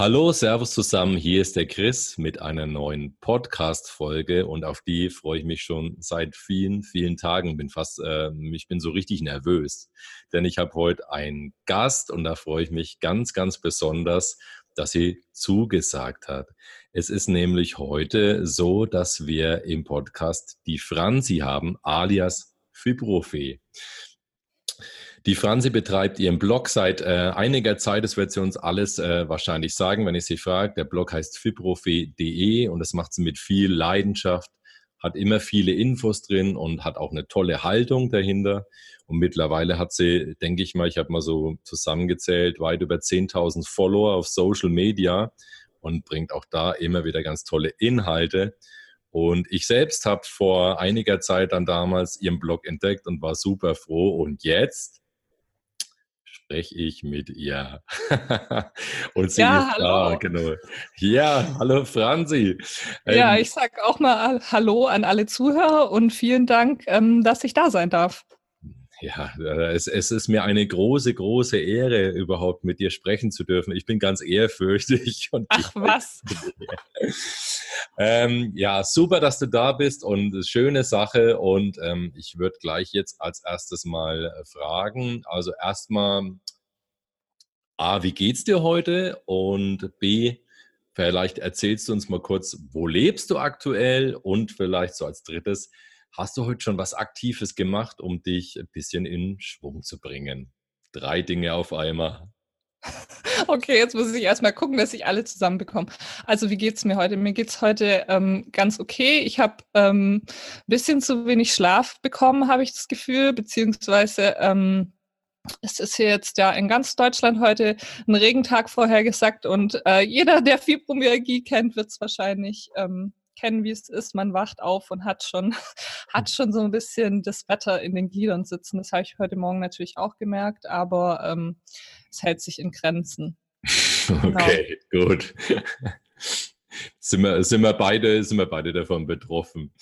Hallo, Servus zusammen. Hier ist der Chris mit einer neuen Podcast-Folge und auf die freue ich mich schon seit vielen, vielen Tagen. Bin fast, äh, ich bin so richtig nervös, denn ich habe heute einen Gast und da freue ich mich ganz, ganz besonders, dass sie zugesagt hat. Es ist nämlich heute so, dass wir im Podcast die Franzi haben, alias Fibrofee. Die Franzi betreibt ihren Blog seit äh, einiger Zeit. Das wird sie uns alles äh, wahrscheinlich sagen, wenn ich sie frage. Der Blog heißt fibrofee.de und das macht sie mit viel Leidenschaft, hat immer viele Infos drin und hat auch eine tolle Haltung dahinter. Und mittlerweile hat sie, denke ich mal, ich habe mal so zusammengezählt, weit über 10.000 Follower auf Social Media und bringt auch da immer wieder ganz tolle Inhalte. Und ich selbst habe vor einiger Zeit dann damals ihren Blog entdeckt und war super froh. Und jetzt spreche ich mit ihr. und sie ja, ist hallo. da, genau. Ja, hallo Franzi. Ja, Ähm, ich sage auch mal Hallo an alle Zuhörer und vielen Dank, ähm, dass ich da sein darf. Ja, es, es ist mir eine große, große Ehre, überhaupt mit dir sprechen zu dürfen. Ich bin ganz ehrfürchtig. Und Ach was. ähm, ja, super, dass du da bist und schöne Sache. Und ähm, ich würde gleich jetzt als erstes mal äh, fragen. Also erstmal, A, wie geht's dir heute? Und B, vielleicht erzählst du uns mal kurz, wo lebst du aktuell? Und vielleicht so als drittes, hast du heute schon was Aktives gemacht, um dich ein bisschen in Schwung zu bringen? Drei Dinge auf einmal. Okay, jetzt muss ich erstmal gucken, dass ich alle zusammenbekomme. Also, wie geht's mir heute? Mir geht's heute ähm, ganz okay. Ich habe ein ähm, bisschen zu wenig Schlaf bekommen, habe ich das Gefühl, beziehungsweise ähm, es ist hier jetzt ja in ganz Deutschland heute ein Regentag vorhergesagt und äh, jeder, der Fibromyalgie kennt, wird es wahrscheinlich ähm, kennen, wie es ist. Man wacht auf und hat schon, hat schon so ein bisschen das Wetter in den Gliedern sitzen. Das habe ich heute Morgen natürlich auch gemerkt, aber ähm, es hält sich in Grenzen. Okay, gut. Sind wir, sind, wir beide, sind wir beide davon betroffen?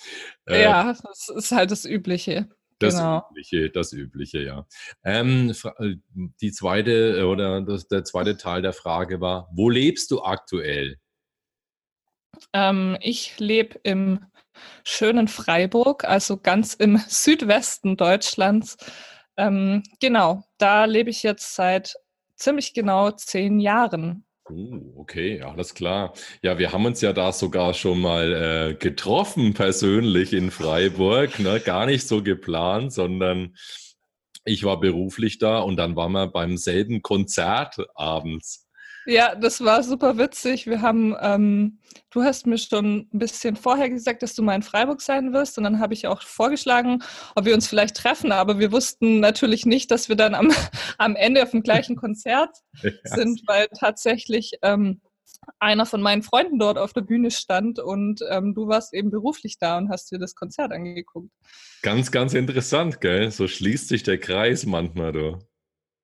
Äh, ja, das ist halt das Übliche. Das genau. Übliche, das Übliche, ja. Ähm, äh, die zweite äh, oder das, der zweite Teil der Frage war, wo lebst du aktuell? Ähm, ich lebe im schönen Freiburg, also ganz im Südwesten Deutschlands. Ähm, genau, da lebe ich jetzt seit ziemlich genau zehn Jahren. Uh, okay, alles klar. Ja, wir haben uns ja da sogar schon mal äh, getroffen, persönlich in Freiburg. Ne? Gar nicht so geplant, sondern ich war beruflich da und dann waren wir beim selben Konzert abends. Ja, das war super witzig. Wir haben, ähm, du hast mir schon ein bisschen vorher gesagt, dass du mal in Freiburg sein wirst. Und dann habe ich auch vorgeschlagen, ob wir uns vielleicht treffen. Aber wir wussten natürlich nicht, dass wir dann am, am Ende auf dem gleichen Konzert sind, weil tatsächlich ähm, einer von meinen Freunden dort auf der Bühne stand und ähm, du warst eben beruflich da und hast dir das Konzert angeguckt. Ganz, ganz interessant, gell? So schließt sich der Kreis manchmal, du.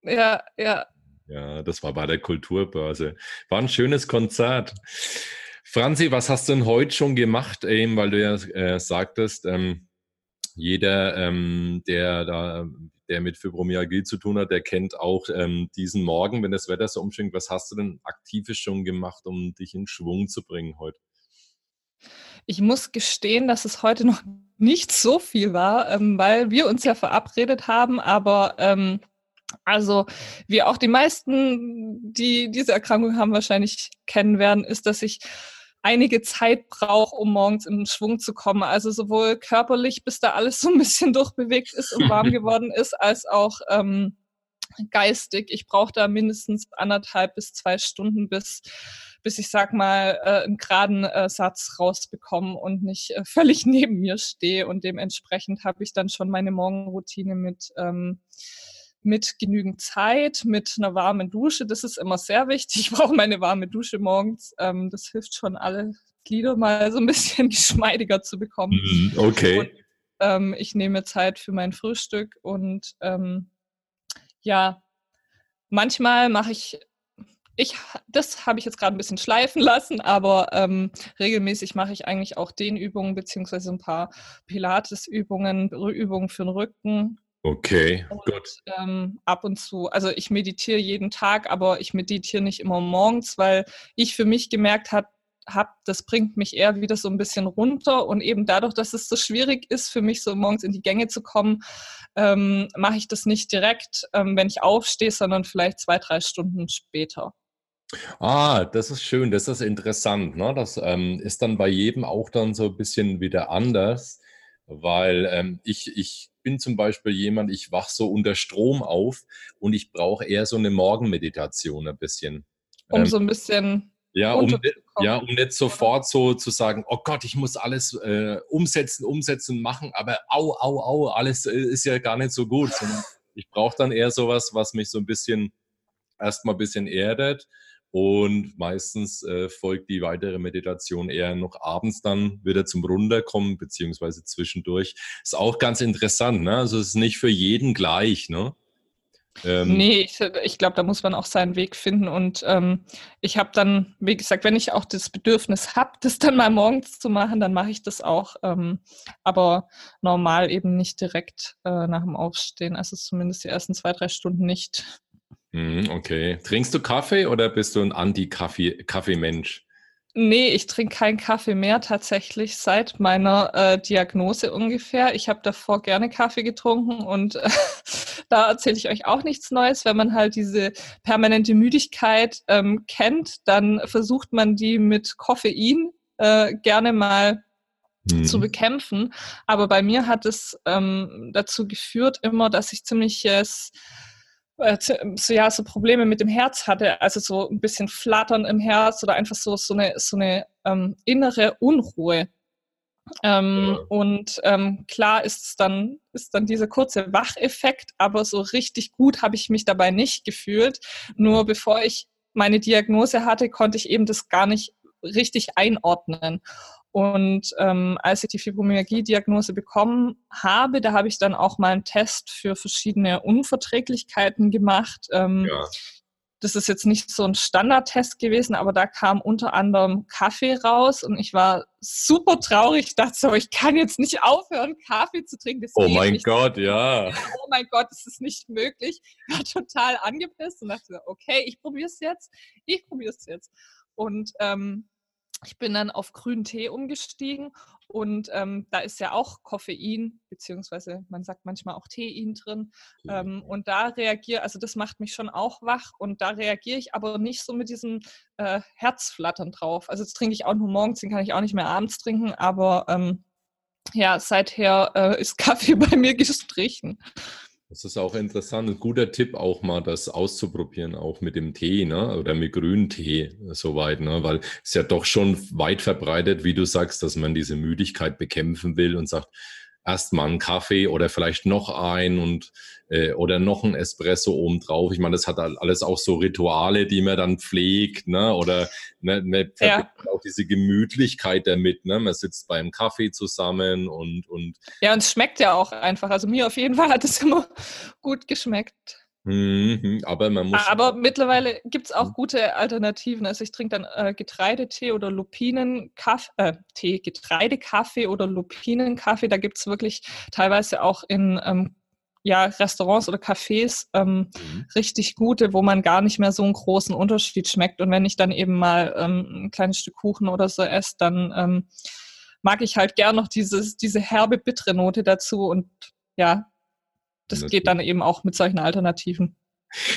Ja, ja, Ja, das war bei der Kulturbörse. War ein schönes Konzert. Franzi, was hast du denn heute schon gemacht? Eben, weil du ja äh, sagtest, ähm, jeder, ähm, der da, der mit Fibromyalgie zu tun hat, der kennt auch ähm, diesen Morgen, wenn das Wetter so umschwingt. Was hast du denn Aktives schon gemacht, um dich in Schwung zu bringen heute? Ich muss gestehen, dass es heute noch nicht so viel war, ähm, weil wir uns ja verabredet haben, aber ähm, also wie auch die meisten, die diese Erkrankung haben, wahrscheinlich kennen werden, ist, dass ich einige Zeit brauche, um morgens in den Schwung zu kommen. Also sowohl körperlich, bis da alles so ein bisschen durchbewegt ist und warm geworden ist, als auch ähm, geistig. Ich brauche da mindestens anderthalb bis zwei Stunden, bis, bis ich sag mal äh, einen geraden äh, Satz rausbekomme und nicht äh, völlig neben mir stehe. Und dementsprechend habe ich dann schon meine Morgenroutine mit ähm, mit genügend Zeit, mit einer warmen Dusche. Das ist immer sehr wichtig. Ich brauche meine warme Dusche morgens. Ähm, das hilft schon, alle Glieder mal so ein bisschen geschmeidiger zu bekommen. Mhm, Okay. Und ähm, ich nehme Zeit für mein Frühstück und ähm, ja, manchmal mache ich, ich, das habe ich jetzt gerade ein bisschen schleifen lassen, aber ähm, regelmäßig mache ich eigentlich auch Dehnübungen beziehungsweise ein paar Pilates-Übungen, Übungen für den Rücken Okay, und, gut. Ähm, ab und zu, also ich meditiere jeden Tag, aber ich meditiere nicht immer morgens, weil ich für mich gemerkt habe, hab, das bringt mich eher wieder so ein bisschen runter und eben dadurch, dass es so schwierig ist für mich, so morgens in die Gänge zu kommen, ähm, mache ich das nicht direkt, ähm, wenn ich aufstehe, sondern vielleicht zwei, drei Stunden später. Ah, das ist schön, das ist interessant. Ne? Das ähm, ist dann bei jedem auch dann so ein bisschen wieder anders, weil ähm, ich, ich bin zum Beispiel jemand, ich wach so unter Strom auf und ich brauche eher so eine Morgenmeditation ein bisschen. Um ähm, so ein bisschen ja, um, ja, um nicht sofort so zu sagen, oh Gott, ich muss alles äh, umsetzen, umsetzen, machen, aber au, au, au, alles äh, ist ja gar nicht so gut, ich brauche dann eher sowas, was mich so ein bisschen erstmal ein bisschen erdet und meistens äh, folgt die weitere Meditation eher noch abends dann wieder zum Runterkommen, beziehungsweise zwischendurch. Ist auch ganz interessant, ne? Also es ist nicht für jeden gleich, ne? Ähm, nee, ich, ich glaube, da muss man auch seinen Weg finden. Und ähm, ich habe dann, wie gesagt, wenn ich auch das Bedürfnis habe, das dann mal morgens zu machen, dann mache ich das auch. Ähm, aber normal eben nicht direkt äh, nach dem Aufstehen. Also zumindest die ersten zwei, drei Stunden nicht. Mhm, okay. Trinkst du Kaffee oder bist du ein Anti-Kaffee-Mensch? Nee, ich trinke keinen Kaffee mehr tatsächlich seit meiner äh, Diagnose ungefähr. Ich habe davor gerne Kaffee getrunken und äh, da erzähle ich euch auch nichts Neues. Wenn man halt diese permanente Müdigkeit ähm, kennt, dann versucht man die mit Koffein äh, gerne mal mhm. zu bekämpfen. Aber bei mir hat es ähm, dazu geführt immer, dass ich ziemliches äh, so, ja, so Probleme mit dem Herz hatte, also so ein bisschen Flattern im Herz oder einfach so, so eine, so eine ähm, innere Unruhe. Ähm. Und ähm, klar ist es dann, ist dann dieser kurze Wacheffekt, aber so richtig gut habe ich mich dabei nicht gefühlt. Nur bevor ich meine Diagnose hatte, konnte ich eben das gar nicht richtig einordnen. Und ähm, als ich die Fibromyalgie-Diagnose bekommen habe, da habe ich dann auch mal einen Test für verschiedene Unverträglichkeiten gemacht. Ähm, ja. Das ist jetzt nicht so ein Standardtest gewesen, aber da kam unter anderem Kaffee raus und ich war super traurig. Ich dachte so, ich kann jetzt nicht aufhören, Kaffee zu trinken. Oh mein Gott, ja. Oh mein Gott, das ist nicht möglich. Ich war total angepisst und dachte, okay, ich probiere es jetzt. Ich probiere es jetzt. Und ähm, ich bin dann auf grünen Tee umgestiegen und ähm, da ist ja auch Koffein, beziehungsweise man sagt manchmal auch Tein drin. Ähm, und da reagiere, also das macht mich schon auch wach und da reagiere ich aber nicht so mit diesem äh, Herzflattern drauf. Also das trinke ich auch nur morgens, den kann ich auch nicht mehr abends trinken, aber ähm, ja, seither äh, ist Kaffee bei mir gestrichen. Das ist auch interessant. Ein guter Tipp, auch mal das auszuprobieren, auch mit dem Tee ne? oder mit grünen Tee soweit, ne? weil es ja doch schon weit verbreitet, wie du sagst, dass man diese Müdigkeit bekämpfen will und sagt, erstmal einen Kaffee oder vielleicht noch ein und äh, oder noch ein Espresso oben drauf. Ich meine, das hat alles auch so Rituale, die man dann pflegt, ne? Oder ne, man ja. auch diese Gemütlichkeit damit, ne? Man sitzt beim Kaffee zusammen und und ja, und es schmeckt ja auch einfach. Also mir auf jeden Fall hat es immer gut geschmeckt. Mhm, aber man muss. Aber mittlerweile gibt es auch gute Alternativen. Also ich trinke dann äh, Getreidetee oder Lupinenkaffee, äh, Tee, Getreidekaffee oder Lupinenkaffee. Da gibt es wirklich teilweise auch in ähm, ja, Restaurants oder Cafés ähm, mhm. richtig gute, wo man gar nicht mehr so einen großen Unterschied schmeckt. Und wenn ich dann eben mal ähm, ein kleines Stück Kuchen oder so esse, dann ähm, mag ich halt gern noch dieses, diese herbe, bittere Note dazu. Und ja, das geht dann eben auch mit solchen Alternativen.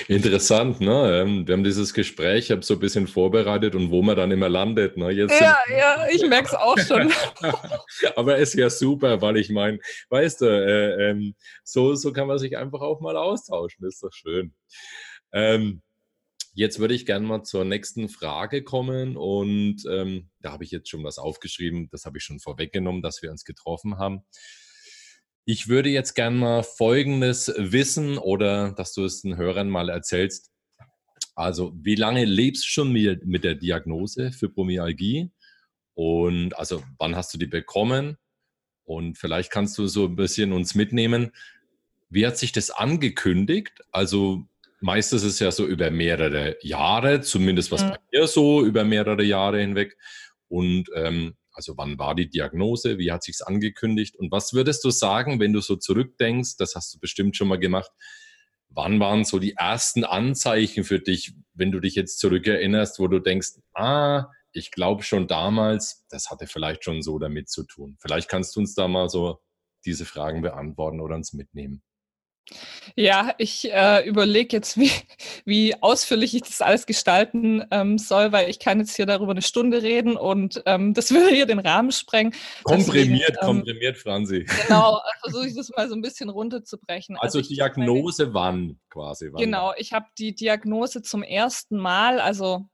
Interessant, ne? Ähm, wir haben dieses Gespräch, ich habe so ein bisschen vorbereitet und wo man dann immer landet. Ne? Jetzt ja, ja, ich merke es auch schon. Aber ist ja super, weil ich meine, weißt du, äh, ähm, so, so kann man sich einfach auch mal austauschen, das ist doch schön. Ähm, jetzt würde ich gerne mal zur nächsten Frage kommen und ähm, da habe ich jetzt schon was aufgeschrieben, das habe ich schon vorweggenommen, dass wir uns getroffen haben. Ich würde jetzt gerne mal Folgendes wissen oder dass du es den Hörern mal erzählst. Also, wie lange lebst du schon mit, der Diagnose Fibromyalgie? Und also, wann hast du die bekommen? Und vielleicht kannst du so ein bisschen uns mitnehmen. Wie hat sich das angekündigt? Also, meistens ist es ja so über mehrere Jahre, zumindest was mhm. bei mir so über mehrere Jahre hinweg. Und ähm, Also wann war die Diagnose? Wie hat sich's angekündigt? Und was würdest du sagen, wenn du so zurückdenkst? Das hast du bestimmt schon mal gemacht. Wann waren so die ersten Anzeichen für dich, wenn du dich jetzt zurückerinnerst, wo du denkst, ah, ich glaube schon damals, das hatte vielleicht schon so damit zu tun. Vielleicht kannst du uns da mal so diese Fragen beantworten oder uns mitnehmen. Ja, ich äh, überlege jetzt, wie, wie ausführlich ich das alles gestalten ähm, soll, weil ich kann jetzt hier darüber eine Stunde reden und ähm, das würde hier den Rahmen sprengen. Komprimiert, ich, ähm, komprimiert, Franzi. Genau, versuche ich das mal so ein bisschen runterzubrechen. Also, also Diagnose meine, wann quasi? Wann genau, ich habe die Diagnose zum ersten Mal, also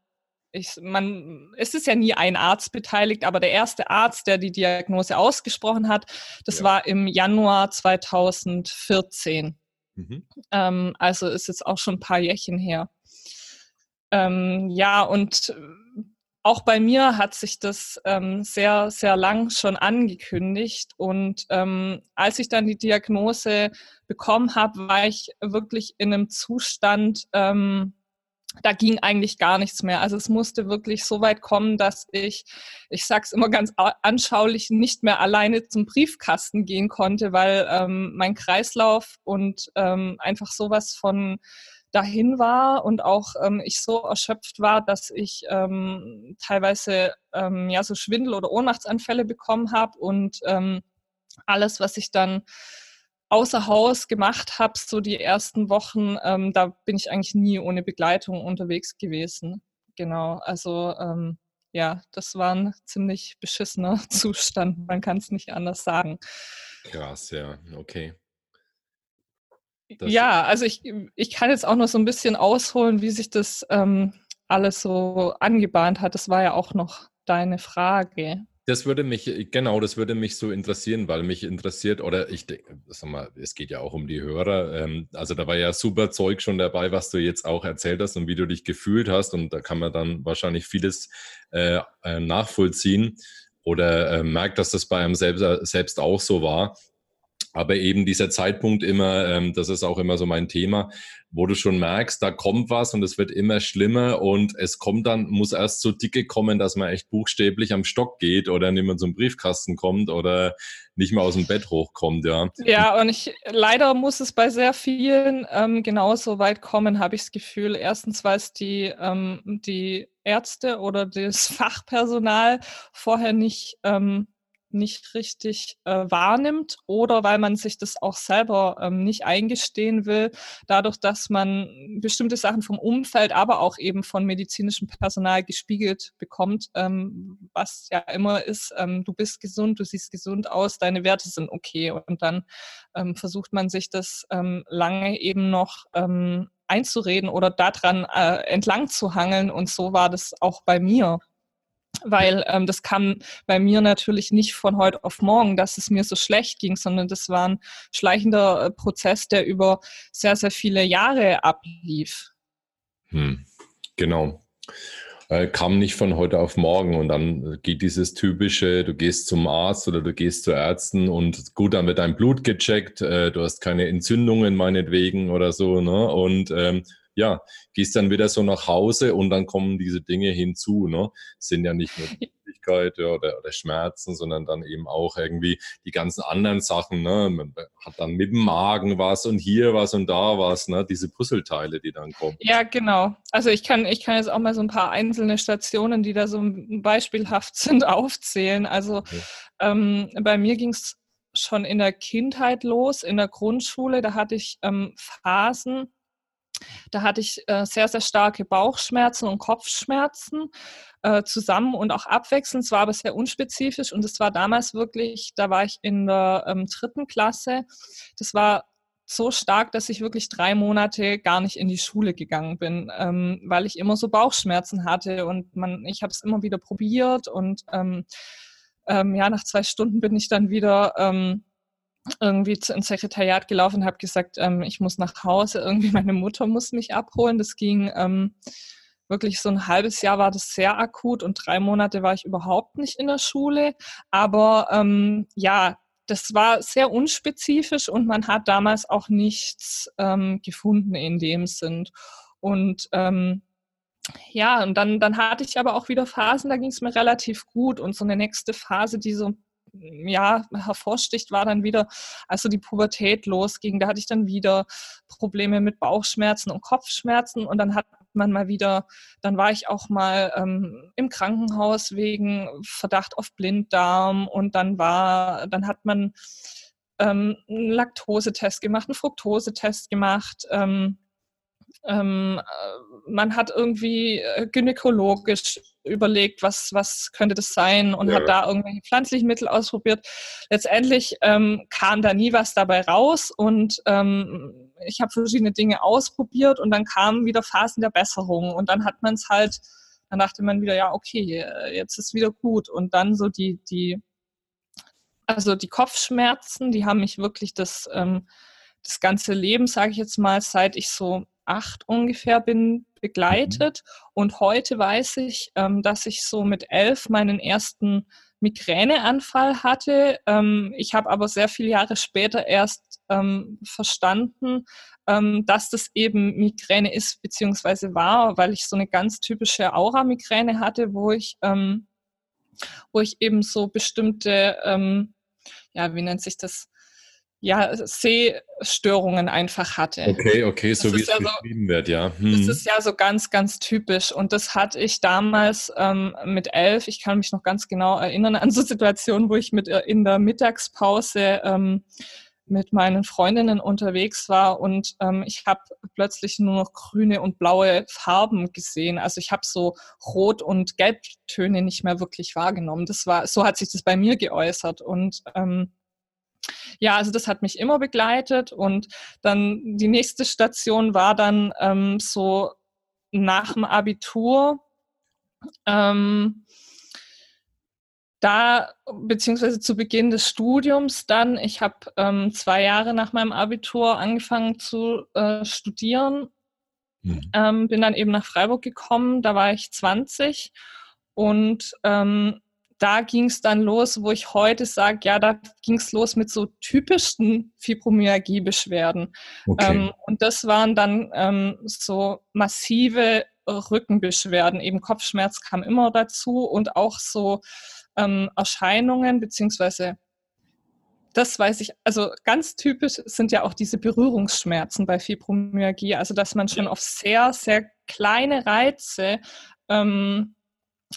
ich, man, es ist ja nie ein Arzt beteiligt, aber der erste Arzt, der die Diagnose ausgesprochen hat, das ja. war im Januar 2014. Mhm. Ähm, also ist jetzt auch schon ein paar Jährchen her. Ähm, ja, und auch bei mir hat sich das ähm, sehr, sehr lang schon angekündigt. Und ähm, als ich dann die Diagnose bekommen habe, war ich wirklich in einem Zustand, ähm, da ging eigentlich gar nichts mehr. Also es musste wirklich so weit kommen, dass ich, ich sag's immer ganz anschaulich, nicht mehr alleine zum Briefkasten gehen konnte, weil ähm, mein Kreislauf und ähm, einfach sowas von dahin war und auch ähm, ich so erschöpft war, dass ich ähm, teilweise ähm, ja so Schwindel oder Ohnmachtsanfälle bekommen habe und ähm, alles, was ich dann außer Haus gemacht habe, so die ersten Wochen, ähm, da bin ich eigentlich nie ohne Begleitung unterwegs gewesen. Genau, also ähm, ja, das war ein ziemlich beschissener Zustand. Man kann es nicht anders sagen. Krass, ja, okay. Das ja, also ich, ich kann jetzt auch noch so ein bisschen ausholen, wie sich das ähm, alles so angebahnt hat. Das war ja auch noch deine Frage. Das würde mich, genau, das würde mich so interessieren, weil mich interessiert, oder ich denke, sag mal, es geht ja auch um die Hörer. Ähm, also da war ja super Zeug schon dabei, was du jetzt auch erzählt hast und wie du dich gefühlt hast. Und da kann man dann wahrscheinlich vieles äh, äh nachvollziehen oder äh, merkt, dass das bei einem selbst, selbst auch so war. Aber eben dieser Zeitpunkt immer, ähm, das ist auch immer so mein Thema, wo du schon merkst, da kommt was und es wird immer schlimmer und es kommt dann, muss erst so dicke kommen, dass man echt buchstäblich am Stock geht oder nicht mehr zum Briefkasten kommt oder nicht mehr aus dem Bett hochkommt, ja. Ja, und ich, leider muss es bei sehr vielen ähm, genauso weit kommen, habe ich das Gefühl. Erstens, weil es die, ähm, die Ärzte oder das Fachpersonal vorher nicht ähm, nicht richtig äh, wahrnimmt oder weil man sich das auch selber ähm, nicht eingestehen will, dadurch, dass man bestimmte Sachen vom Umfeld, aber auch eben von medizinischem Personal gespiegelt bekommt, ähm, was ja immer ist, ähm, du bist gesund, du siehst gesund aus, deine Werte sind okay. Und dann ähm, versucht man sich das ähm, lange eben noch ähm, einzureden oder daran äh, entlang zu hangeln. Und so war das auch bei mir weil ähm, das kam bei mir natürlich nicht von heute auf morgen, dass es mir so schlecht ging, sondern das war ein schleichender äh, Prozess, der über sehr, sehr viele Jahre ablief. Hm, genau. Äh, kam nicht von heute auf morgen und dann geht dieses typische, du gehst zum Arzt oder du gehst zu Ärzten und gut, dann wird dein Blut gecheckt, äh, du hast keine Entzündungen meinetwegen oder so, ne? Und ähm, ja, gehst dann wieder so nach Hause und dann kommen diese Dinge hinzu. Ne? sind ja nicht nur die Müdigkeit oder, oder Schmerzen, sondern dann eben auch irgendwie die ganzen anderen Sachen. Ne? Man hat dann mit dem Magen was und hier was und da was, ne? diese Puzzleteile, die dann kommen. Ja, genau. Also ich kann, ich kann jetzt auch mal so ein paar einzelne Stationen, die da so beispielhaft sind, aufzählen. Also okay. ähm, bei mir ging es schon in der Kindheit los, in der Grundschule. Da hatte ich ähm, Phasen, da hatte ich äh, sehr, sehr starke Bauchschmerzen und Kopfschmerzen äh, zusammen und auch abwechselnd. Es war aber sehr unspezifisch und es war damals wirklich, da war ich in der ähm, dritten Klasse. Das war so stark, dass ich wirklich drei Monate gar nicht in die Schule gegangen bin, ähm, weil ich immer so Bauchschmerzen hatte und man, ich habe es immer wieder probiert und ähm, ähm, ja, nach zwei Stunden bin ich dann wieder ähm, irgendwie ins Sekretariat gelaufen und habe gesagt, ähm, ich muss nach Hause, irgendwie meine Mutter muss mich abholen. Das ging ähm, wirklich so ein halbes Jahr war das sehr akut und drei Monate war ich überhaupt nicht in der Schule. Aber ähm, ja, das war sehr unspezifisch und man hat damals auch nichts ähm, gefunden in dem Sinn. Und ähm, ja, und dann, dann hatte ich aber auch wieder Phasen, da ging es mir relativ gut. Und so eine nächste Phase, die so ja, hervorsticht, war dann wieder, als so die Pubertät losging. Da hatte ich dann wieder Probleme mit Bauchschmerzen und Kopfschmerzen und dann hat man mal wieder, dann war ich auch mal ähm, im Krankenhaus wegen Verdacht auf Blinddarm und dann war, dann hat man ähm, einen Laktosetest gemacht, einen Fructosetest gemacht. Ähm, ähm, äh, man hat irgendwie äh, gynäkologisch überlegt, was, was könnte das sein und ja. hat da irgendwelche pflanzlichen Mittel ausprobiert. Letztendlich ähm, kam da nie was dabei raus und ähm, ich habe verschiedene Dinge ausprobiert und dann kamen wieder Phasen der Besserung und dann hat man es halt, dann dachte man wieder, ja, okay, äh, jetzt ist wieder gut und dann so die, die, also die Kopfschmerzen, die haben mich wirklich das, ähm, das ganze Leben, sage ich jetzt mal, seit ich so acht ungefähr bin begleitet. Mhm. Und heute weiß ich, ähm, dass ich so mit elf meinen ersten Migräneanfall hatte. Ähm, ich habe aber sehr viele Jahre später erst ähm, verstanden, ähm, dass das eben Migräne ist beziehungsweise war, weil ich so eine ganz typische Aura-Migräne hatte, wo ich, ähm, wo ich eben so bestimmte, ähm, ja, wie nennt sich das? Ja, Sehstörungen einfach hatte. Okay, okay, so wie es ja beschrieben so, wird, ja. Hm. Das ist ja so ganz, ganz typisch. Und das hatte ich damals ähm, mit elf. Ich kann mich noch ganz genau erinnern an so Situationen, wo ich mit äh, in der Mittagspause ähm, mit meinen Freundinnen unterwegs war und ähm, ich habe plötzlich nur noch grüne und blaue Farben gesehen. Also ich habe so Rot- und Gelbtöne nicht mehr wirklich wahrgenommen. Das war, so hat sich das bei mir geäußert. Und ähm, ja, also das hat mich immer begleitet und dann die nächste Station war dann ähm, so nach dem Abitur. Ähm, da, beziehungsweise zu Beginn des Studiums dann, ich habe ähm, zwei Jahre nach meinem Abitur angefangen zu äh, studieren, mhm. ähm, bin dann eben nach Freiburg gekommen, da war ich 20 und ähm, da ging es dann los, wo ich heute sage, ja, da ging es los mit so typischen Fibromyalgie-Beschwerden. Okay. Ähm, und das waren dann ähm, so massive Rückenbeschwerden, eben Kopfschmerz kam immer dazu und auch so ähm, Erscheinungen, beziehungsweise das weiß ich, also ganz typisch sind ja auch diese Berührungsschmerzen bei Fibromyalgie, also dass man schon auf sehr, sehr kleine Reize ähm,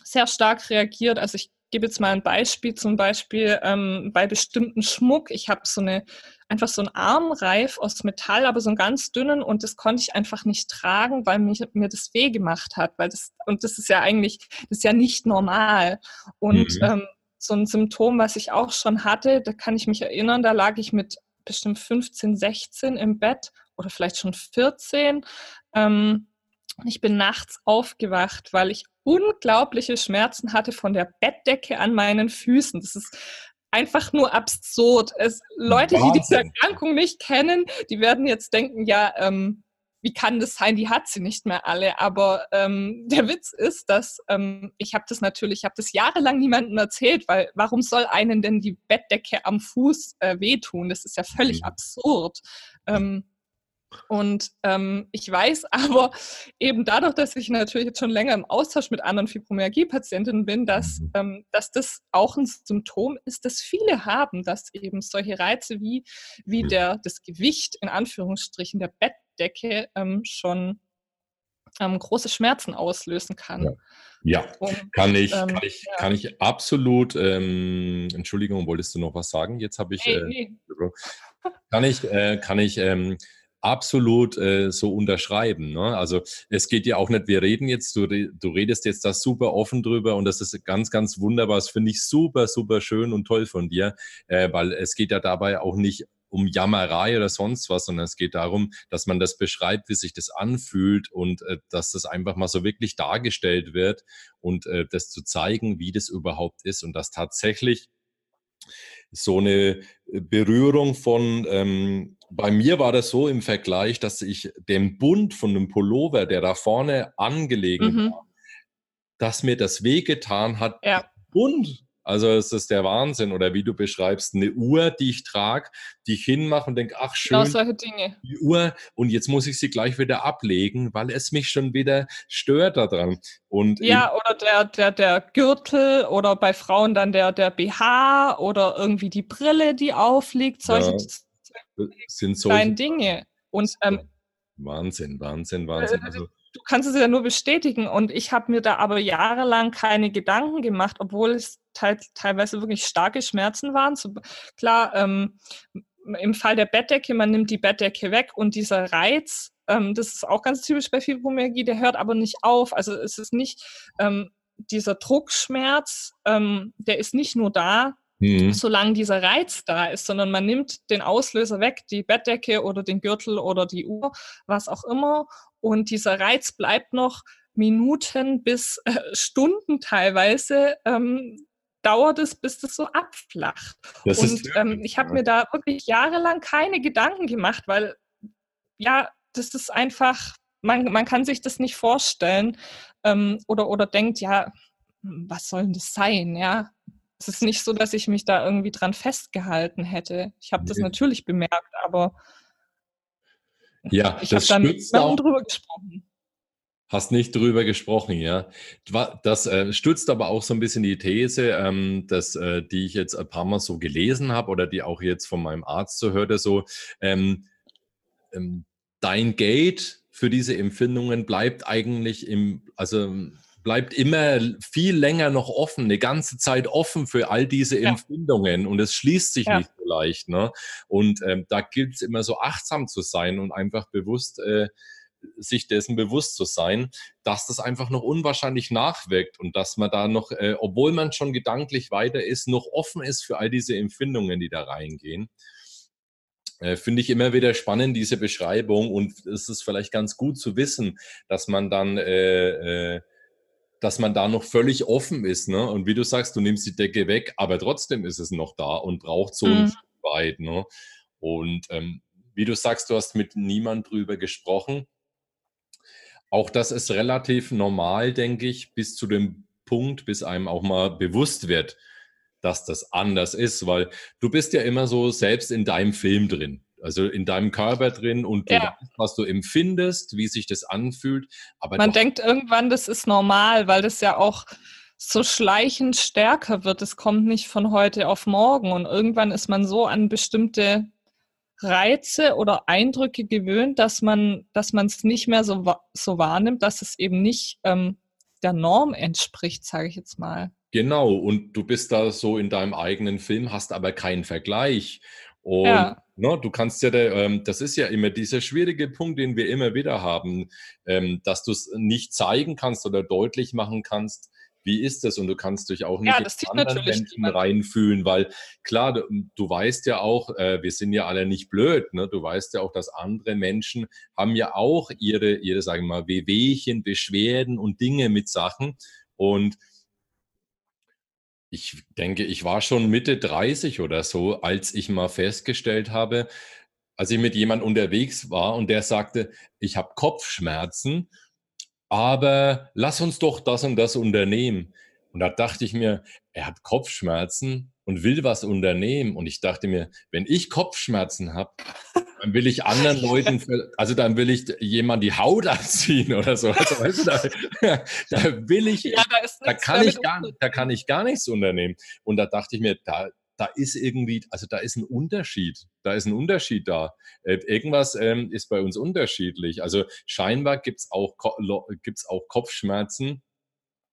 sehr stark reagiert. Also ich gebe jetzt mal ein Beispiel, zum Beispiel ähm, bei bestimmten Schmuck. Ich habe so eine einfach so einen Armreif aus Metall, aber so einen ganz dünnen und das konnte ich einfach nicht tragen, weil mich, mir das weh gemacht hat, weil das und das ist ja eigentlich das ist ja nicht normal und mhm. ähm, so ein Symptom, was ich auch schon hatte, da kann ich mich erinnern, da lag ich mit bestimmt 15, 16 im Bett oder vielleicht schon 14. Ähm, ich bin nachts aufgewacht, weil ich unglaubliche Schmerzen hatte von der Bettdecke an meinen Füßen. Das ist einfach nur absurd. Es, Leute, Wahnsinn. die diese Erkrankung nicht kennen, die werden jetzt denken, ja, ähm, wie kann das sein? Die hat sie nicht mehr alle. Aber ähm, der Witz ist, dass ähm, ich habe das natürlich, ich habe das jahrelang niemandem erzählt, weil warum soll einen denn die Bettdecke am Fuß äh, wehtun? Das ist ja völlig mhm. absurd. Ähm, und ähm, ich weiß aber eben dadurch, dass ich natürlich jetzt schon länger im Austausch mit anderen Fibromyalgie-Patientinnen bin, dass, mhm. ähm, dass das auch ein Symptom ist, das viele haben, dass eben solche Reize wie, wie der, das Gewicht in Anführungsstrichen der Bettdecke ähm, schon ähm, große Schmerzen auslösen kann. Ja, ja. Und, kann, ich, ähm, kann, ich, ja. kann ich absolut, ähm, Entschuldigung, wolltest du noch was sagen? Jetzt habe ich, hey, äh, kann ich, äh, kann ich absolut äh, so unterschreiben. Ne? Also es geht ja auch nicht, wir reden jetzt, du, du redest jetzt da super offen drüber und das ist ganz, ganz wunderbar. Das finde ich super, super schön und toll von dir, äh, weil es geht ja dabei auch nicht um Jammerei oder sonst was, sondern es geht darum, dass man das beschreibt, wie sich das anfühlt und äh, dass das einfach mal so wirklich dargestellt wird und äh, das zu zeigen, wie das überhaupt ist und dass tatsächlich so eine Berührung von ähm, bei mir war das so im Vergleich, dass ich den Bund von dem Pullover, der da vorne angelegen mhm. war, dass mir das wehgetan hat, ja. Bund Also es ist der Wahnsinn. Oder wie du beschreibst, eine Uhr, die ich trage, die ich hinmache und denke, ach genau schön, genau solche Dinge. die Uhr. Und jetzt muss ich sie gleich wieder ablegen, weil es mich schon wieder stört daran. Und ja, oder der, der, der Gürtel oder bei Frauen dann der, der BH oder irgendwie die Brille, die aufliegt. Solche ja, sind solche Dinge. Und ähm, Wahnsinn, Wahnsinn, Wahnsinn. Äh, also, du kannst es ja nur bestätigen. Und ich habe mir da aber jahrelang keine Gedanken gemacht, obwohl es te teilweise wirklich starke Schmerzen waren. So, klar, ähm, im Fall der Bettdecke, man nimmt die Bettdecke weg und dieser Reiz, ähm, das ist auch ganz typisch bei Fibromyalgie, der hört aber nicht auf. Also es ist nicht ähm, dieser Druckschmerz, ähm, der ist nicht nur da, mhm. solange dieser Reiz da ist, sondern man nimmt den Auslöser weg, die Bettdecke oder den Gürtel oder die Uhr, was auch immer, und dieser Reiz bleibt noch Minuten bis äh, Stunden teilweise. Ähm, dauert es, bis das so abflacht. Das und ähm, ich habe mir da wirklich jahrelang keine Gedanken gemacht, weil ja, das ist einfach, man, man kann sich das nicht vorstellen ähm, oder, oder denkt, ja, was soll denn das sein, ja? Es ist nicht so, dass ich mich da irgendwie dran festgehalten hätte. Ich habe nee. das natürlich bemerkt, aber ja, ich habe dann mit niemandem drüber gesprochen. Hast nicht drüber gesprochen, ja. Das äh, stützt aber auch so ein bisschen die These, ähm, dass, äh, die ich jetzt ein paar Mal so gelesen habe oder die auch jetzt von meinem Arzt so hörte, so ähm, ähm, dein Gate für diese Empfindungen bleibt eigentlich im, also bleibt immer viel länger noch offen, eine ganze Zeit offen für all diese ja. Empfindungen und es schließt sich ja. nicht so leicht. Ne? Und ähm, da gilt es immer so achtsam zu sein und einfach bewusst äh, sich dessen bewusst zu sein, dass das einfach noch unwahrscheinlich nachwirkt und dass man da noch, äh, obwohl man schon gedanklich weiter ist, noch offen ist für all diese Empfindungen, die da reingehen. Äh, Finde ich immer wieder spannend, diese Beschreibung. Und es ist vielleicht ganz gut zu wissen, dass man dann äh, äh, dass man da noch völlig offen ist. Ne? Und wie du sagst, du nimmst die Decke weg, aber trotzdem ist es noch da und braucht so mhm. ein Stück weit. Ne? Und ähm, wie du sagst, du hast mit niemand drüber gesprochen. Auch das ist relativ normal, denke ich, bis zu dem Punkt, bis einem auch mal bewusst wird, dass das anders ist, weil du bist ja immer so selbst in deinem Film drin also in deinem Körper drin und du ja. weißt, was du empfindest, wie sich das anfühlt. Aber man denkt irgendwann, das ist normal, weil das ja auch so schleichend stärker wird. Es kommt nicht von heute auf morgen und irgendwann ist man so an bestimmte Reize oder Eindrücke gewöhnt, dass man, dass man es nicht mehr so, so wahrnimmt, dass es eben nicht ähm, der Norm entspricht, sage ich jetzt mal. Genau, und du bist da so in deinem eigenen Film, hast aber keinen Vergleich. Und ja. ne, du kannst ja, ähm, das ist ja immer dieser schwierige Punkt, den wir immer wieder haben, ähm, dass du es nicht zeigen kannst oder deutlich machen kannst, wie ist das? Und du kannst dich auch nicht ja, in anderen Menschen reinfühlen, weil klar, du, du weißt ja auch, äh, wir sind ja alle nicht blöd, ne? Du weißt ja auch, dass andere Menschen haben ja auch ihre, ihre, sagen wir mal, Wehwehchen, Beschwerden und Dinge mit Sachen. Und ich denke, ich war schon Mitte 30 oder so, als ich mal festgestellt habe, als ich mit jemandem unterwegs war und der sagte, ich habe Kopfschmerzen, aber lass uns doch das und das unternehmen. Und da dachte ich mir, er hat Kopfschmerzen und will was unternehmen. Und ich dachte mir, wenn ich Kopfschmerzen habe, dann will ich anderen Leuten, also dann will ich jemand die Haut abziehen oder so. Also, weißt du, da, da will ich, ja, da, da, kann ich gar, da kann ich gar nichts unternehmen. Und da dachte ich mir, da, da ist irgendwie, also da ist ein Unterschied. Da ist ein Unterschied da. Äh, irgendwas ähm, ist bei uns unterschiedlich. Also scheinbar gibt's auch, gibt's auch Kopfschmerzen,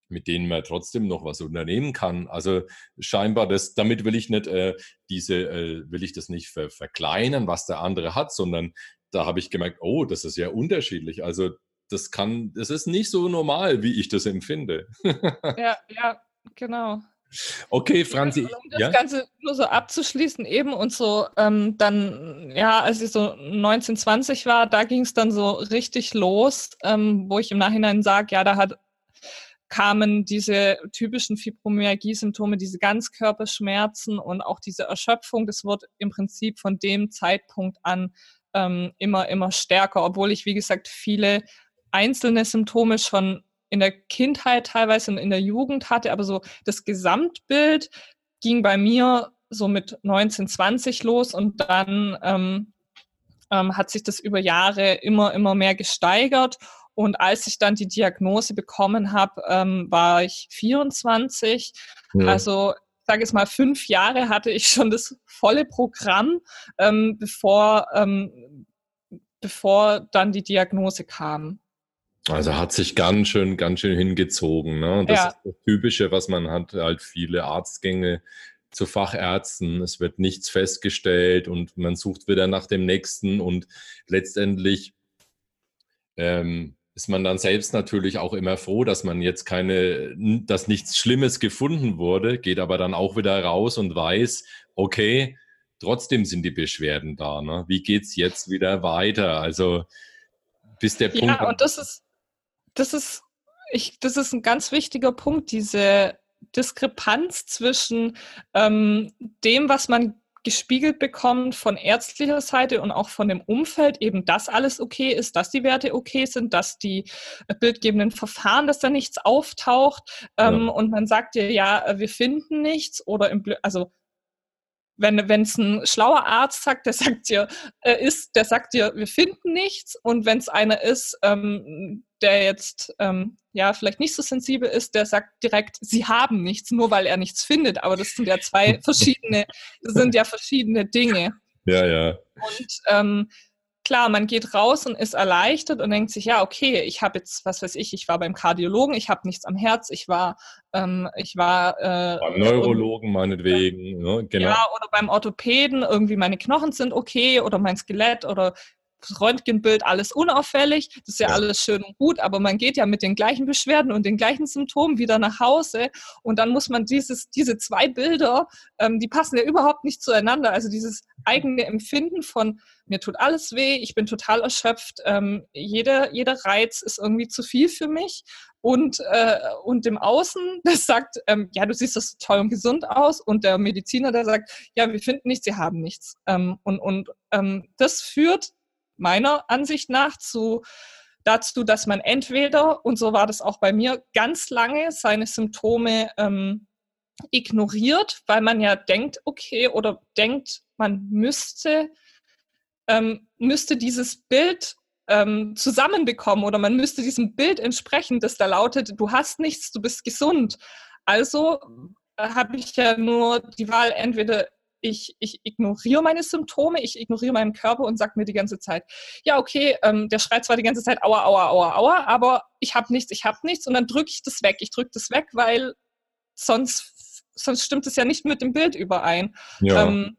mit denen man trotzdem noch was unternehmen kann. Also scheinbar, das, damit will ich nicht äh, diese, äh, will ich das nicht ver verkleinern, was der andere hat, sondern da habe ich gemerkt, oh, das ist ja unterschiedlich. Also das kann, das ist nicht so normal, wie ich das empfinde. ja, ja, genau. Okay, Franzi. Um das ja? Ganze nur so abzuschließen, eben und so ähm, dann, ja, als ich so 19, 20 war, da ging es dann so richtig los, ähm, wo ich im Nachhinein sage, ja, da hat kamen diese typischen Fibromyalgie-Symptome, diese Ganzkörperschmerzen und auch diese Erschöpfung. Das wird im Prinzip von dem Zeitpunkt an ähm, immer, immer stärker, obwohl ich, wie gesagt, viele einzelne Symptome schon in der Kindheit teilweise und in der Jugend hatte, aber so das Gesamtbild ging bei mir so mit 19, 20 los und dann ähm, ähm, hat sich das über Jahre immer, immer mehr gesteigert. Und als ich dann die Diagnose bekommen habe, ähm, war ich 24. Ja. Also sage es mal, fünf Jahre hatte ich schon das volle Programm, ähm, bevor, ähm, bevor dann die Diagnose kam. Also hat sich ganz schön, ganz schön hingezogen. Ne? Das ja. ist das Typische, was man hat, halt viele Arztgänge zu Fachärzten. Es wird nichts festgestellt und man sucht wieder nach dem nächsten und letztendlich ähm, ist man dann selbst natürlich auch immer froh, dass man jetzt keine, dass nichts Schlimmes gefunden wurde, geht aber dann auch wieder raus und weiß, okay, trotzdem sind die Beschwerden da. Ne? Wie geht's jetzt wieder weiter? Also bis der Punkt. Ja, und das ist, das ist, ich, das ist ein ganz wichtiger Punkt, diese Diskrepanz zwischen ähm, dem, was man gespiegelt bekommt von ärztlicher Seite und auch von dem Umfeld, eben dass alles okay ist, dass die Werte okay sind, dass die äh, bildgebenden Verfahren, dass da nichts auftaucht ähm, ja. und man sagt dir, ja, wir finden nichts oder im, also wenn wenn es ein schlauer Arzt sagt, der sagt dir, äh, ist, der sagt dir, wir finden nichts und wenn es einer ist, ähm, der jetzt ähm, ja vielleicht nicht so sensibel ist, der sagt direkt, sie haben nichts, nur weil er nichts findet. Aber das sind ja zwei verschiedene, das sind ja verschiedene Dinge. Ja, ja. Und ähm, klar, man geht raus und ist erleichtert und denkt sich, ja, okay, ich habe jetzt, was weiß ich, ich war beim Kardiologen, ich habe nichts am Herz, ich war, ähm, ich war äh, beim Neurologen und, meinetwegen, ne? genau. Ja, oder beim Orthopäden, irgendwie meine Knochen sind okay oder mein Skelett oder Röntgenbild alles unauffällig, das ist ja, ja, alles schön und gut, aber man geht ja mit den gleichen Beschwerden und den gleichen Symptomen wieder nach Hause. Und dann muss man dieses, diese zwei Bilder, ähm, die passen ja überhaupt nicht zueinander. Also dieses eigene Empfinden von mir tut alles weh, ich bin total erschöpft, ähm, jeder, jeder Reiz ist irgendwie zu viel für mich. Und, äh, und dem Außen, das sagt, ähm, ja, du siehst das toll und gesund aus. Und der Mediziner, der sagt, ja, wir finden nichts, sie haben nichts. Ähm, und und ähm, das führt meiner Ansicht nach zu dazu, dass man entweder, und so war das auch bei mir, ganz lange seine Symptome ähm, ignoriert, weil man ja denkt, okay, oder denkt, man müsste, ähm, müsste dieses Bild ähm, zusammenbekommen oder man müsste diesem Bild entsprechen, das da lautet, du hast nichts, du bist gesund. Also äh, habe ich ja nur die Wahl, entweder ich, ich ignoriere meine Symptome, ich ignoriere meinen Körper und sage mir die ganze Zeit, ja, okay, ähm, der schreit zwar die ganze Zeit, aua, aua, aua, aua, aber ich habe nichts, ich habe nichts und dann drücke ich das weg. Ich drücke das weg, weil sonst, sonst stimmt es ja nicht mit dem Bild überein. Ja. Ähm,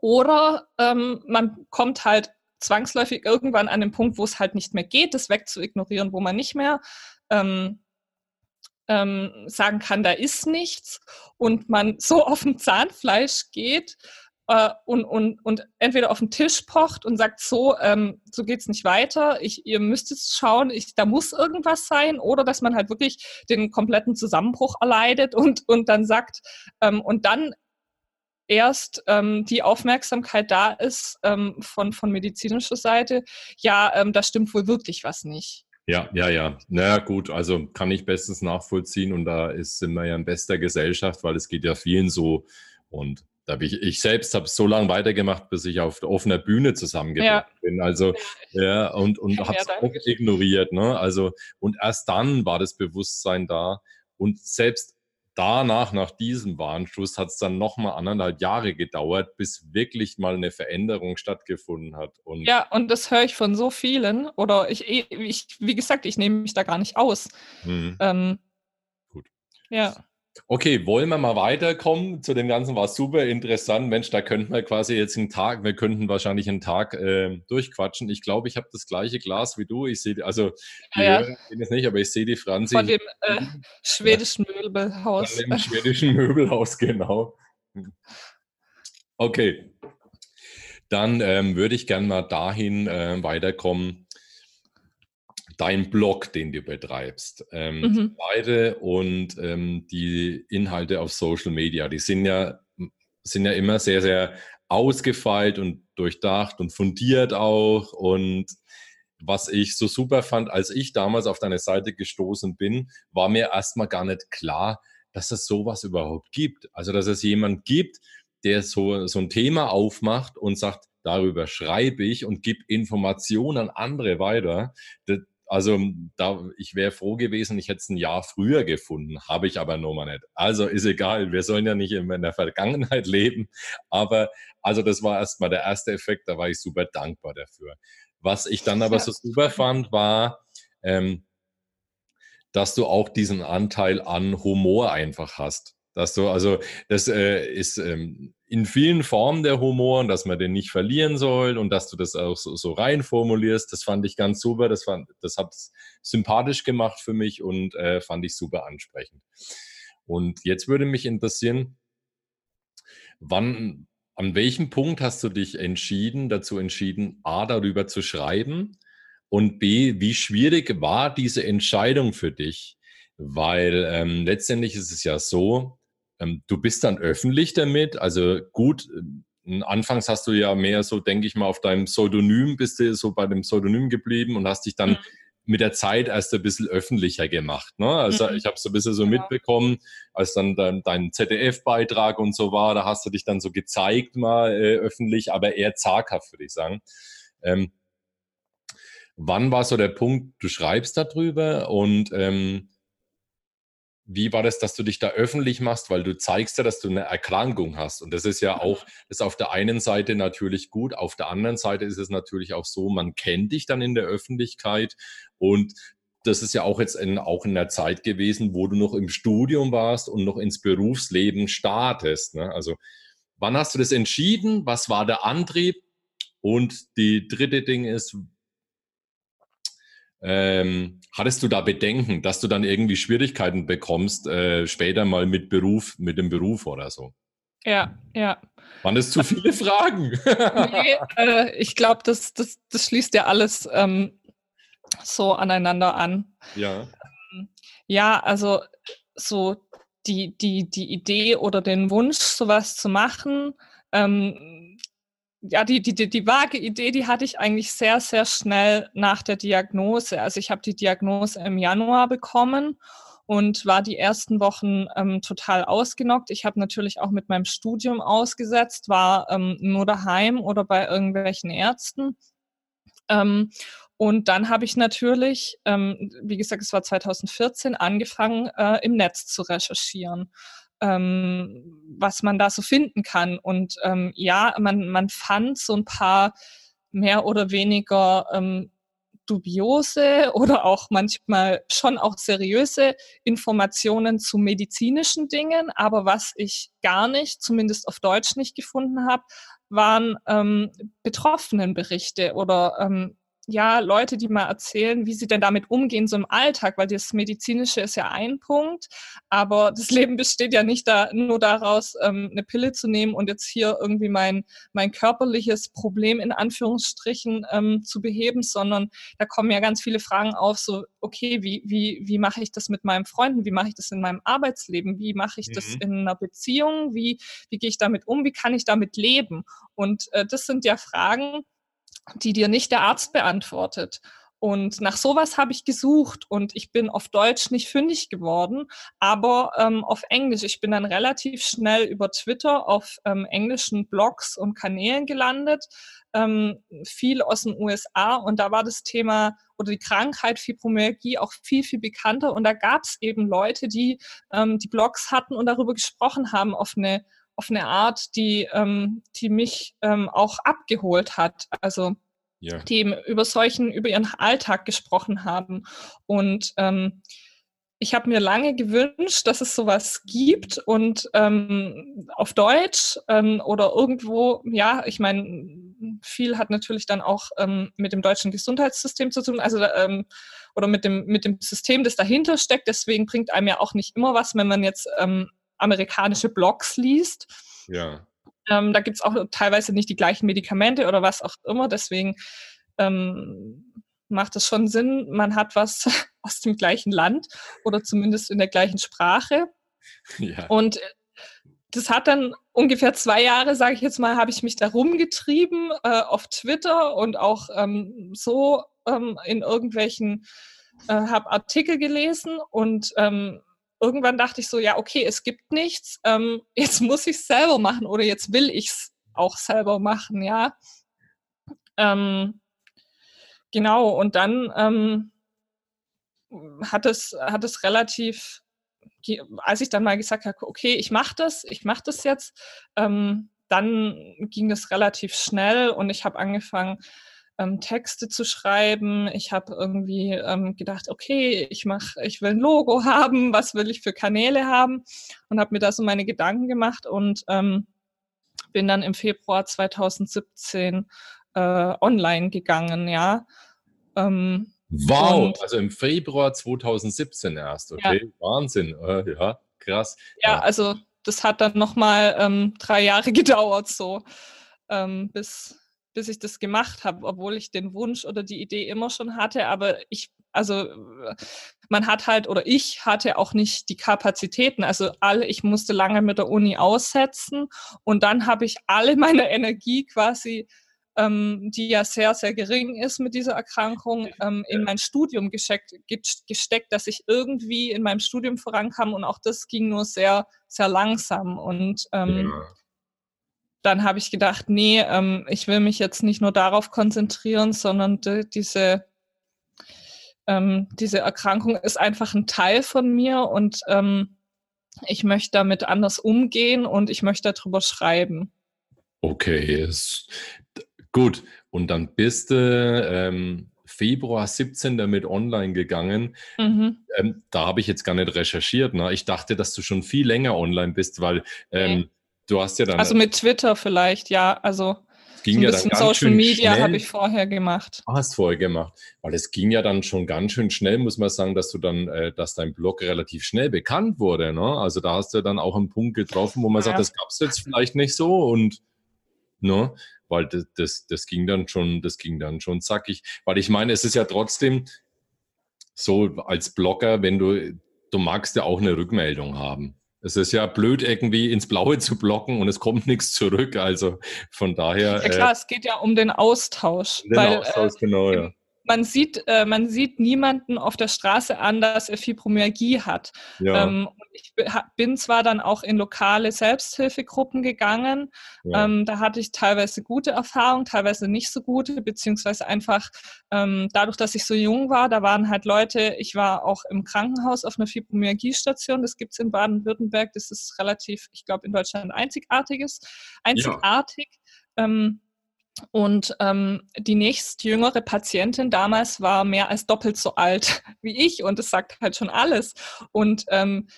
oder ähm, man kommt halt zwangsläufig irgendwann an den Punkt, wo es halt nicht mehr geht, das wegzuignorieren, wo man nicht mehr ähm, ähm, sagen kann, da ist nichts und man so auf dem Zahnfleisch geht äh, und, und, und entweder auf den Tisch pocht und sagt, so, ähm, so geht's nicht weiter, ich, ihr müsst jetzt schauen, ich, da muss irgendwas sein oder dass man halt wirklich den kompletten Zusammenbruch erleidet und, und dann sagt, ähm, und dann erst ähm, die Aufmerksamkeit da ist ähm, von, von medizinischer Seite, ja, ähm, da stimmt wohl wirklich was nicht. Ja, ja, ja. Na gut, also kann ich bestens nachvollziehen und da ist, sind wir ja in bester Gesellschaft, weil es geht ja vielen so. Und da ich, ich selbst habe so lange weitergemacht, bis ich auf offener Bühne zusammengebracht ja. bin. Also ja, und, und habe es auch ignoriert. Ne? Also, und erst dann war das Bewusstsein da. Und selbst danach, nach diesem Warnschuss, hat es dann nochmal anderthalb Jahre gedauert, bis wirklich mal eine Veränderung stattgefunden hat. Und ja, und das höre ich von so vielen. Oder ich, ich wie gesagt, ich nehme mich da gar nicht aus. Mhm. Ähm, Gut. Ja. Okay, wollen wir mal weiterkommen? Zu dem Ganzen war super interessant. Mensch, da könnten wir quasi jetzt einen Tag, wir könnten wahrscheinlich einen Tag äh, durchquatschen. Ich glaube, ich habe das gleiche Glas wie du. Ich sehe, also die ja, ja. es nicht, aber ich sehe die Franzi. Von dem äh, schwedischen. Möbelhaus. Von dem schwedischen Möbelhaus, genau. Okay. Dann ähm, würde ich gerne mal dahin äh, weiterkommen dein Blog, den du betreibst, ähm, mhm. beide und ähm, die Inhalte auf Social Media, die sind ja, sind ja immer sehr, sehr ausgefeilt und durchdacht und fundiert auch. Und was ich so super fand, als ich damals auf deine Seite gestoßen bin, war mir erstmal gar nicht klar, dass es sowas überhaupt gibt. Also, dass es jemand gibt, der so, so ein Thema aufmacht und sagt, darüber schreibe ich und gebe Informationen an andere weiter. Also da, ich wäre froh gewesen, ich hätte es ein Jahr früher gefunden, habe ich aber nur mal nicht. Also ist egal, wir sollen ja nicht in der Vergangenheit leben. Aber also das war erstmal der erste Effekt, da war ich super dankbar dafür. Was ich dann aber so super fand, war, ähm, dass du auch diesen Anteil an Humor einfach hast. Dass du, also das äh, ist ähm, in vielen Formen der Humor und dass man den nicht verlieren soll und dass du das auch so, so rein formulierst, das fand ich ganz super. Das, fand, das hat sympathisch gemacht für mich und äh, fand ich super ansprechend. Und jetzt würde mich interessieren, wann, an welchem Punkt hast du dich entschieden, dazu entschieden, A, darüber zu schreiben und B, wie schwierig war diese Entscheidung für dich? Weil ähm, letztendlich ist es ja so, du bist dann öffentlich damit. Also gut, äh, anfangs hast du ja mehr so, denke ich mal, auf deinem Pseudonym, bist du so bei dem Pseudonym geblieben und hast dich dann mhm. mit der Zeit erst ein bisschen öffentlicher gemacht. Ne? Also mhm. ich habe so ein bisschen so ja. mitbekommen, als dann dein, dein ZDF-Beitrag und so war, da hast du dich dann so gezeigt mal äh, öffentlich, aber eher zaghaft, würde ich sagen. Ähm, wann war so der Punkt, du schreibst darüber und ähm, wie war das, dass du dich da öffentlich machst, weil du zeigst ja, dass du eine Erkrankung hast. Und das ist ja auch, das ist auf der einen Seite natürlich gut, auf der anderen Seite ist es natürlich auch so, man kennt dich dann in der Öffentlichkeit und das ist ja auch jetzt in, auch in der Zeit gewesen, wo du noch im Studium warst und noch ins Berufsleben startest. Ne? Also wann hast du das entschieden? Was war der Antrieb? Und die dritte Ding ist, ähm, hattest du da Bedenken, dass du dann irgendwie Schwierigkeiten bekommst, äh, später mal mit Beruf, mit dem Beruf oder so? Ja, ja. Waren das zu viele Fragen? nee, äh, ich glaube, das, das, das schließt ja alles ähm, so aneinander an. Ja. Ähm, ja, also so die, die, die Idee oder den Wunsch, sowas zu machen, ähm, ja, die, die, die, die vage Idee, die hatte ich eigentlich sehr, sehr schnell nach der Diagnose. Also ich habe die Diagnose im Januar bekommen und war die ersten Wochen ähm, total ausgenockt. Ich habe natürlich auch mit meinem Studium ausgesetzt, war ähm, nur daheim oder bei irgendwelchen Ärzten. Ähm, und dann habe ich natürlich, ähm, wie gesagt, es war 2014, angefangen, äh, im Netz zu recherchieren ähm, was man da so finden kann. Und ähm, ja, man, man fand so ein paar mehr oder weniger ähm, dubiose oder auch manchmal schon auch seriöse Informationen zu medizinischen Dingen. Aber was ich gar nicht, zumindest auf Deutsch nicht gefunden habe, waren ähm, Betroffenenberichte oder ähm, ja, Leute, die mal erzählen, wie sie denn damit umgehen, so im Alltag, weil das Medizinische ist ja ein Punkt, aber das Leben besteht ja nicht da, nur daraus, ähm, eine Pille zu nehmen und jetzt hier irgendwie mein, mein körperliches Problem in Anführungsstrichen ähm, zu beheben, sondern da kommen ja ganz viele Fragen auf, so, okay, wie, wie, wie mache ich das mit meinen Freunden, wie mache ich das in meinem Arbeitsleben, wie mache ich mhm. das in einer Beziehung, wie, wie gehe ich damit um, wie kann ich damit leben? Und äh, das sind ja Fragen, die dir nicht der Arzt beantwortet. Und nach sowas habe ich gesucht und ich bin auf Deutsch nicht fündig geworden, aber ähm, auf Englisch. Ich bin dann relativ schnell über Twitter auf ähm, englischen Blogs und Kanälen gelandet, ähm, viel aus den USA und da war das Thema oder die Krankheit Fibromyalgie auch viel, viel bekannter und da gab es eben Leute, die ähm, die Blogs hatten und darüber gesprochen haben auf eine auf eine Art, die, ähm, die mich ähm, auch abgeholt hat. Also ja. die über solchen, über ihren Alltag gesprochen haben. Und ähm, ich habe mir lange gewünscht, dass es sowas gibt und ähm, auf Deutsch ähm, oder irgendwo, ja, ich meine, viel hat natürlich dann auch ähm, mit dem deutschen Gesundheitssystem zu tun, also ähm, oder mit dem, mit dem System, das dahinter steckt. Deswegen bringt einem ja auch nicht immer was, wenn man jetzt ähm, amerikanische Blogs liest. Ja. Ähm, da gibt es auch teilweise nicht die gleichen Medikamente oder was auch immer. Deswegen ähm, macht es schon Sinn, man hat was aus dem gleichen Land oder zumindest in der gleichen Sprache. Ja. Und das hat dann ungefähr zwei Jahre, sage ich jetzt mal, habe ich mich da rumgetrieben äh, auf Twitter und auch ähm, so ähm, in irgendwelchen, äh, habe Artikel gelesen und ähm, irgendwann dachte ich so, ja, okay, es gibt nichts, ähm, jetzt muss ich es selber machen oder jetzt will ich es auch selber machen, ja. Ähm, genau, und dann ähm, hat, es, hat es relativ, als ich dann mal gesagt habe, okay, ich mache das, ich mache das jetzt, ähm, dann ging es relativ schnell und ich habe angefangen, ähm, Texte zu schreiben. Ich habe irgendwie ähm, gedacht, okay, ich mach, ich will ein Logo haben, was will ich für Kanäle haben und habe mir da so meine Gedanken gemacht und ähm, bin dann im Februar 2017 äh, online gegangen, ja. Ähm, wow, also im Februar 2017 erst, okay, ja. Wahnsinn, äh, ja, krass. Ja, ja, also das hat dann nochmal ähm, drei Jahre gedauert, so ähm, bis bis ich das gemacht habe, obwohl ich den Wunsch oder die Idee immer schon hatte. Aber ich, also man hat halt oder ich hatte auch nicht die Kapazitäten. Also alle, ich musste lange mit der Uni aussetzen und dann habe ich alle meine Energie quasi ähm, die ja sehr, sehr gering ist mit dieser Erkrankung, ähm, in mein Studium gesteckt, gesteckt, dass ich irgendwie in meinem Studium vorankam und auch das ging nur sehr, sehr langsam. Und ähm, ja dann habe ich gedacht, nee, ähm, ich will mich jetzt nicht nur darauf konzentrieren, sondern die, diese, ähm, diese Erkrankung ist einfach ein Teil von mir und ähm, ich möchte damit anders umgehen und ich möchte darüber schreiben. Okay, ist gut. Und dann bist du ähm, Februar 17 damit online gegangen. Mhm. Ähm, da habe ich jetzt gar nicht recherchiert. Ne? Ich dachte, dass du schon viel länger online bist, weil ähm, nee. Du hast ja dann. Also mit Twitter vielleicht, ja. Also ging so ein ja bisschen Social Media habe ich vorher gemacht. Ah, hast vorher gemacht. Weil es ging ja dann schon ganz schön schnell, muss man sagen, dass du dann, äh, dass dein Blog relativ schnell bekannt wurde. Ne? Also da hast du dann auch einen Punkt getroffen, wo man ja. sagt, das gab es jetzt vielleicht nicht so und ne? Weil das, das, das ging dann schon, das ging dann schon zackig. Weil ich meine, es ist ja trotzdem so als Blogger, wenn du, du magst ja auch eine Rückmeldung haben. Es ist ja blöd, irgendwie ins Blaue zu blocken und es kommt nichts zurück. Also von daher. Ja klar, äh, es geht ja um den Austausch. Den weil, Austausch, äh, genau, ja man sieht, äh, man sieht niemanden auf der Straße an, dass er Fibromyalgie hat. Ja. Ähm, ich bin zwar dann auch in lokale Selbsthilfegruppen gegangen. Ja. Ähm, da hatte ich teilweise gute Erfahrungen, teilweise nicht so gute, beziehungsweise einfach ähm, dadurch, dass ich so jung war, da waren halt Leute, ich war auch im Krankenhaus auf einer Fibromyalgie-Station, das gibt es in Baden-Württemberg, das ist relativ, ich glaube, in Deutschland einzigartiges, einzigartig. Ja. Ähm, und ähm, die nächstjüngere Patientin damals war mehr als doppelt so alt wie ich und das sagt halt schon alles. Und ähm,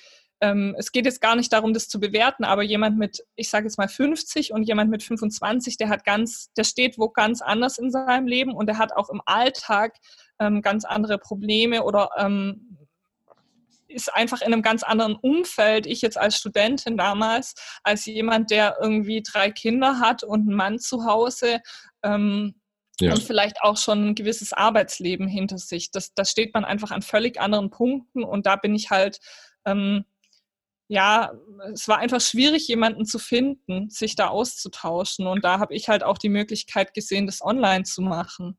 ähm, es geht jetzt gar nicht darum, das zu bewerten, aber jemand mit, ich sage jetzt mal 50 und jemand mit 25, der hat ganz, der steht wo ganz anders in seinem Leben und der hat auch im Alltag ähm, ganz andere Probleme oder ähm, ist einfach in einem ganz anderen Umfeld, ich jetzt als Studentin damals, als jemand, der irgendwie drei Kinder hat und einen Mann zu Hause ähm, ja. und vielleicht auch schon ein gewisses Arbeitsleben hinter sich. Das, das steht man einfach an völlig anderen Punkten und da bin ich halt, ähm, ja, es war einfach schwierig, jemanden zu finden, sich da auszutauschen und da habe ich halt auch die Möglichkeit gesehen, das online zu machen.